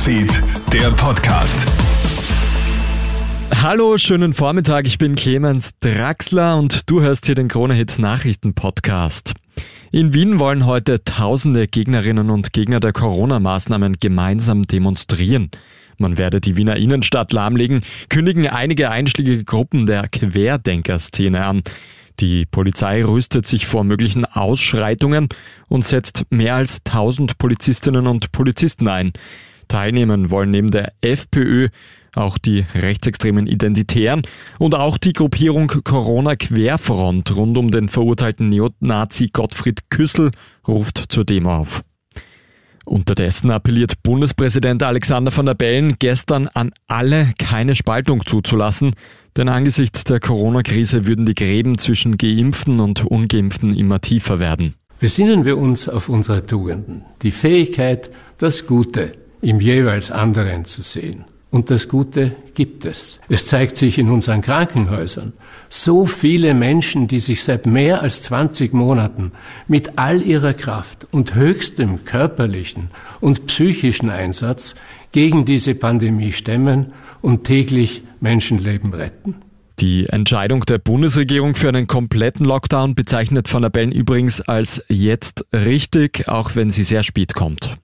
Newsfeed, der Podcast. Hallo, schönen Vormittag. Ich bin Clemens Draxler und du hörst hier den Kronehit Nachrichten Podcast. In Wien wollen heute tausende Gegnerinnen und Gegner der Corona-Maßnahmen gemeinsam demonstrieren. Man werde die Wiener Innenstadt lahmlegen, kündigen einige einschlägige Gruppen der Querdenker-Szene an. Die Polizei rüstet sich vor möglichen Ausschreitungen und setzt mehr als 1000 Polizistinnen und Polizisten ein. Teilnehmen wollen neben der FPÖ auch die rechtsextremen Identitären und auch die Gruppierung Corona Querfront rund um den verurteilten Neonazi Gottfried Küssel ruft zur Demo auf. Unterdessen appelliert Bundespräsident Alexander van der Bellen gestern an alle, keine Spaltung zuzulassen, denn angesichts der Corona-Krise würden die Gräben zwischen Geimpften und Ungeimpften immer tiefer werden. Besinnen wir uns auf unsere Tugenden, die Fähigkeit, das Gute im jeweils anderen zu sehen. Und das Gute gibt es. Es zeigt sich in unseren Krankenhäusern. So viele Menschen, die sich seit mehr als 20 Monaten mit all ihrer Kraft und höchstem körperlichen und psychischen Einsatz gegen diese Pandemie stemmen und täglich Menschenleben retten. Die Entscheidung der Bundesregierung für einen kompletten Lockdown bezeichnet Van der Bellen übrigens als jetzt richtig, auch wenn sie sehr spät kommt.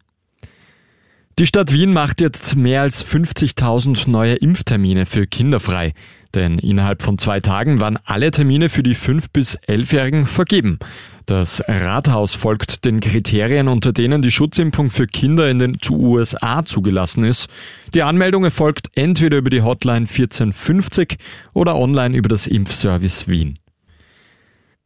Die Stadt Wien macht jetzt mehr als 50.000 neue Impftermine für Kinder frei. Denn innerhalb von zwei Tagen waren alle Termine für die 5- bis 11-Jährigen vergeben. Das Rathaus folgt den Kriterien, unter denen die Schutzimpfung für Kinder in den USA zugelassen ist. Die Anmeldung erfolgt entweder über die Hotline 1450 oder online über das Impfservice Wien.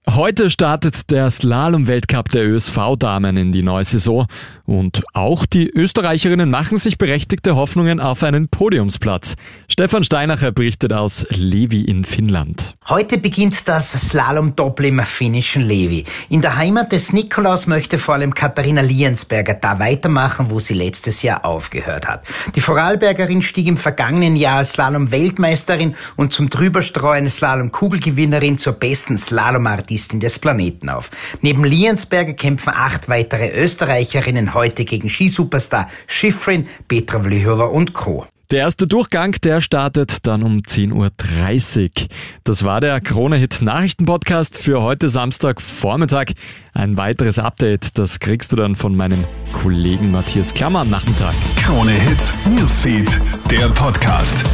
Heute startet der Slalom-Weltcup der ÖSV-Damen in die neue Saison und auch die Österreicherinnen machen sich berechtigte Hoffnungen auf einen Podiumsplatz. Stefan Steinacher berichtet aus Levi in Finnland. Heute beginnt das Slalom-Doppel im finnischen Levi. In der Heimat des Nikolaus möchte vor allem Katharina Liensberger da weitermachen, wo sie letztes Jahr aufgehört hat. Die Vorarlbergerin stieg im vergangenen Jahr als Slalom-Weltmeisterin und zum Drüberstreuen Slalom-Kugelgewinnerin zur besten Slalom-Artistin Finalistin des Planeten auf. Neben Liensberger kämpfen acht weitere Österreicherinnen heute gegen Skisuperstar Schifrin, Petra Vlhova und Co. Der erste Durchgang, der startet dann um 10.30 Uhr. Das war der Krone-Hit Nachrichten-Podcast für heute Samstag Vormittag. Ein weiteres Update, das kriegst du dann von meinem Kollegen Matthias Klammer am Nachmittag. Krone-Hit Newsfeed, der Podcast.